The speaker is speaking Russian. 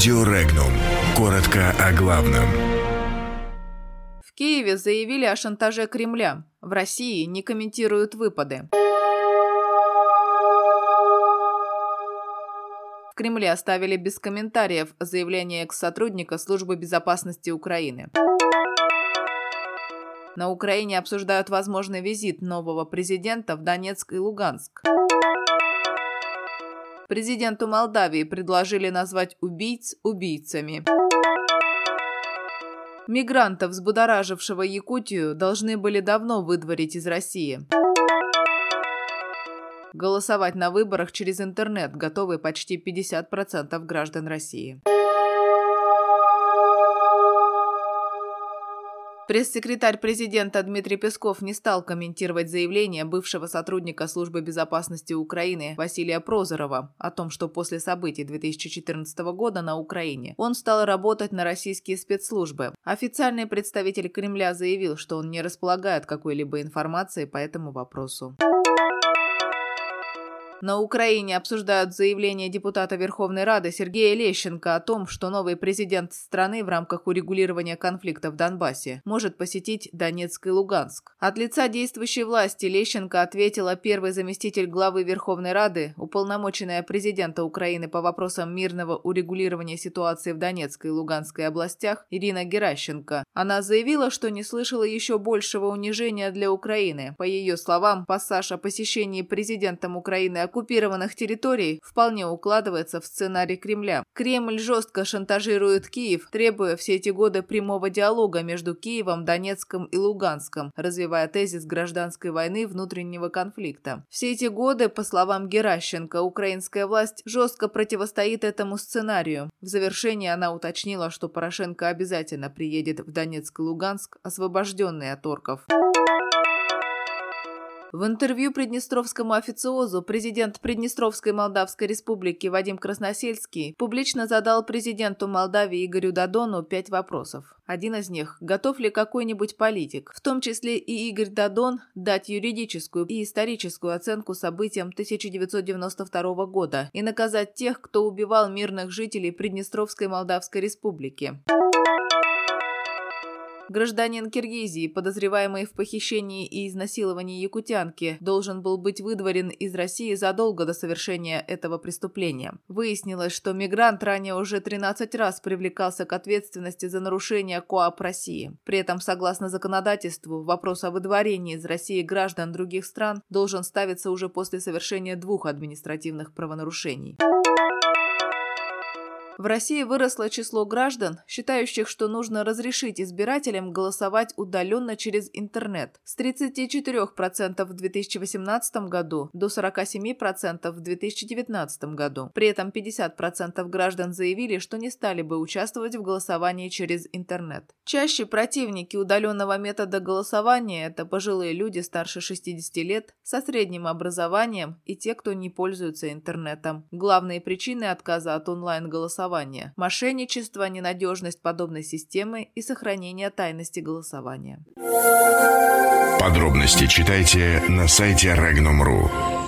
Радио Регнум. Коротко о главном. В Киеве заявили о шантаже Кремля. В России не комментируют выпады. В Кремле оставили без комментариев заявление экс-сотрудника Службы безопасности Украины. На Украине обсуждают возможный визит нового президента в Донецк и Луганск. Президенту Молдавии предложили назвать убийц убийцами. Мигрантов, взбудоражившего Якутию, должны были давно выдворить из России. Голосовать на выборах через интернет готовы почти 50% граждан России. Пресс-секретарь президента Дмитрий Песков не стал комментировать заявление бывшего сотрудника Службы безопасности Украины Василия Прозорова о том, что после событий 2014 года на Украине он стал работать на российские спецслужбы. Официальный представитель Кремля заявил, что он не располагает какой-либо информацией по этому вопросу. На Украине обсуждают заявление депутата Верховной Рады Сергея Лещенко о том, что новый президент страны в рамках урегулирования конфликта в Донбассе может посетить Донецк и Луганск. От лица действующей власти Лещенко ответила первый заместитель главы Верховной Рады, уполномоченная президента Украины по вопросам мирного урегулирования ситуации в Донецкой и Луганской областях Ирина Геращенко. Она заявила, что не слышала еще большего унижения для Украины. По ее словам, пассаж о посещении президентом Украины оккупированных территорий вполне укладывается в сценарий Кремля. Кремль жестко шантажирует Киев, требуя все эти годы прямого диалога между Киевом, Донецком и Луганском, развивая тезис гражданской войны внутреннего конфликта. Все эти годы, по словам Геращенко, украинская власть жестко противостоит этому сценарию. В завершении она уточнила, что Порошенко обязательно приедет в Донецк и Луганск, освобожденный от орков. В интервью Приднестровскому официозу президент Приднестровской Молдавской Республики Вадим Красносельский публично задал президенту Молдавии Игорю Дадону пять вопросов. Один из них – готов ли какой-нибудь политик, в том числе и Игорь Дадон, дать юридическую и историческую оценку событиям 1992 года и наказать тех, кто убивал мирных жителей Приднестровской Молдавской Республики. Гражданин Киргизии, подозреваемый в похищении и изнасиловании якутянки, должен был быть выдворен из России задолго до совершения этого преступления. Выяснилось, что мигрант ранее уже 13 раз привлекался к ответственности за нарушение КОАП России. При этом, согласно законодательству, вопрос о выдворении из России граждан других стран должен ставиться уже после совершения двух административных правонарушений. В России выросло число граждан, считающих, что нужно разрешить избирателям голосовать удаленно через интернет. С 34% в 2018 году до 47% в 2019 году. При этом 50% граждан заявили, что не стали бы участвовать в голосовании через интернет. Чаще противники удаленного метода голосования – это пожилые люди старше 60 лет, со средним образованием и те, кто не пользуется интернетом. Главные причины отказа от онлайн-голосования голосования, мошенничество, ненадежность подобной системы и сохранение тайности голосования. Подробности читайте на сайте Regnum.ru.